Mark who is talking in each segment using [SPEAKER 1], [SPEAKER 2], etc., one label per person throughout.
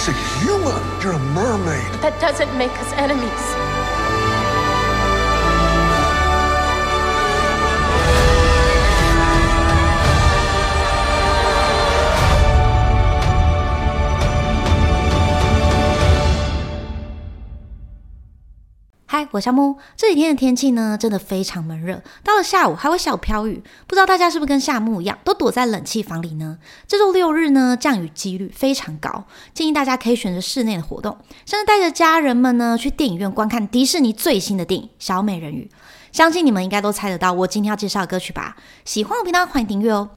[SPEAKER 1] basic human. You're a mermaid.
[SPEAKER 2] That doesn't make us enemies.
[SPEAKER 3] 嗨，我夏木。这几天的天气呢，真的非常闷热，到了下午还会小飘雨。不知道大家是不是跟夏木一样，都躲在冷气房里呢？这周六日呢，降雨几率非常高，建议大家可以选择室内的活动，甚至带着家人们呢去电影院观看迪士尼最新的电影《小美人鱼》。相信你们应该都猜得到我今天要介绍的歌曲吧？喜欢我频道欢迎订阅哦。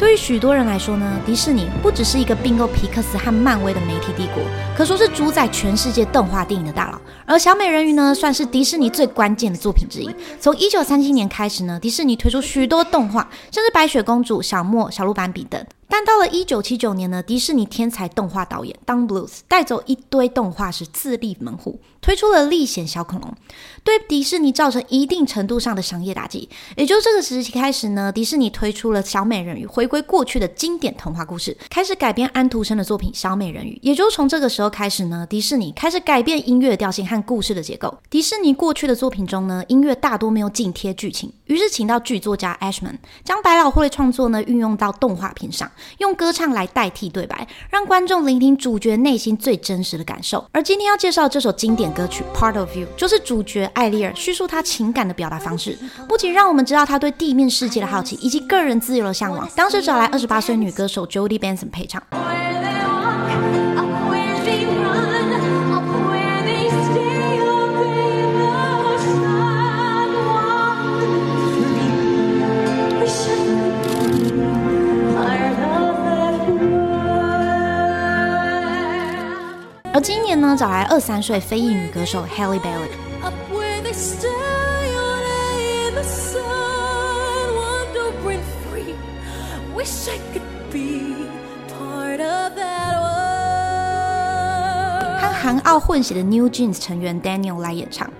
[SPEAKER 3] 对于许多人来说呢，迪士尼不只是一个并购皮克斯和漫威的媒体帝国，可说是主宰全世界动画电影的大佬。而小美人鱼呢，算是迪士尼最关键的作品之一。从一九三七年开始呢，迪士尼推出许多动画，像是白雪公主、小莫、小鹿斑比等。但到了一九七九年呢，迪士尼天才动画导演 Don Bluth 带走一堆动画师，自立门户，推出了《历险小恐龙》，对迪士尼造成一定程度上的商业打击。也就这个时期开始呢，迪士尼推出了小美人鱼，回归过去的经典童话故事，开始改编安徒生的作品《小美人鱼》。也就从这个时候开始呢，迪士尼开始改变音乐调性和故事的结构。迪士尼过去的作品中呢，音乐大多没有紧贴剧情，于是请到剧作家 Ashman 将百老汇创作呢运用到动画片上。用歌唱来代替对白，让观众聆听主角内心最真实的感受。而今天要介绍这首经典歌曲《Part of You》，就是主角艾丽尔叙述她情感的表达方式。不仅让我们知道她对地面世界的好奇以及个人自由的向往，当时找来二十八岁女歌手 Jody Benson 配唱。而今年呢，找来二三岁非裔女歌手 Halle Bailey。和韩澳混血的 New Jeans 成员 Daniel 来演唱。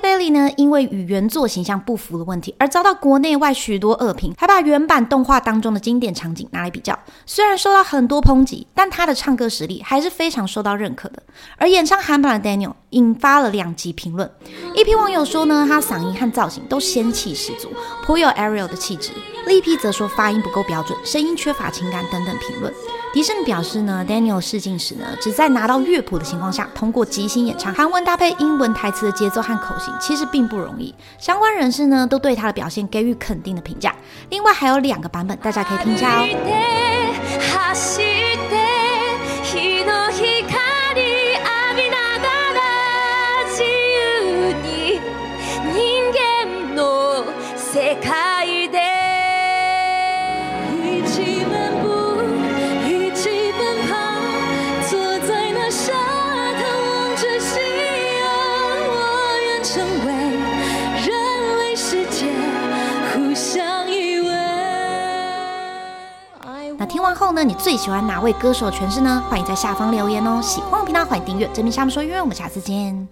[SPEAKER 3] Bailey 呢，因为与原作形象不符的问题，而遭到国内外许多恶评，还把原版动画当中的经典场景拿来比较。虽然受到很多抨击，但他的唱歌实力还是非常受到认可的。而演唱韩版的 Daniel 引发了两极评论，一批网友说呢，他嗓音和造型都仙气十足，颇有 Ariel 的气质；另一批则说发音不够标准，声音缺乏情感等等评论。迪士尼表示呢，Daniel 试镜时呢，只在拿到乐谱的情况下，通过即兴演唱韩文搭配英文台词的节奏和口其实并不容易。相关人士呢，都对他的表现给予肯定的评价。另外还有两个版本，大家可以听一下哦。成为那听完后呢，你最喜欢哪位歌手的诠释呢？欢迎在下方留言哦。喜欢我频道，欢迎订阅。这边下面说，约我们下次见。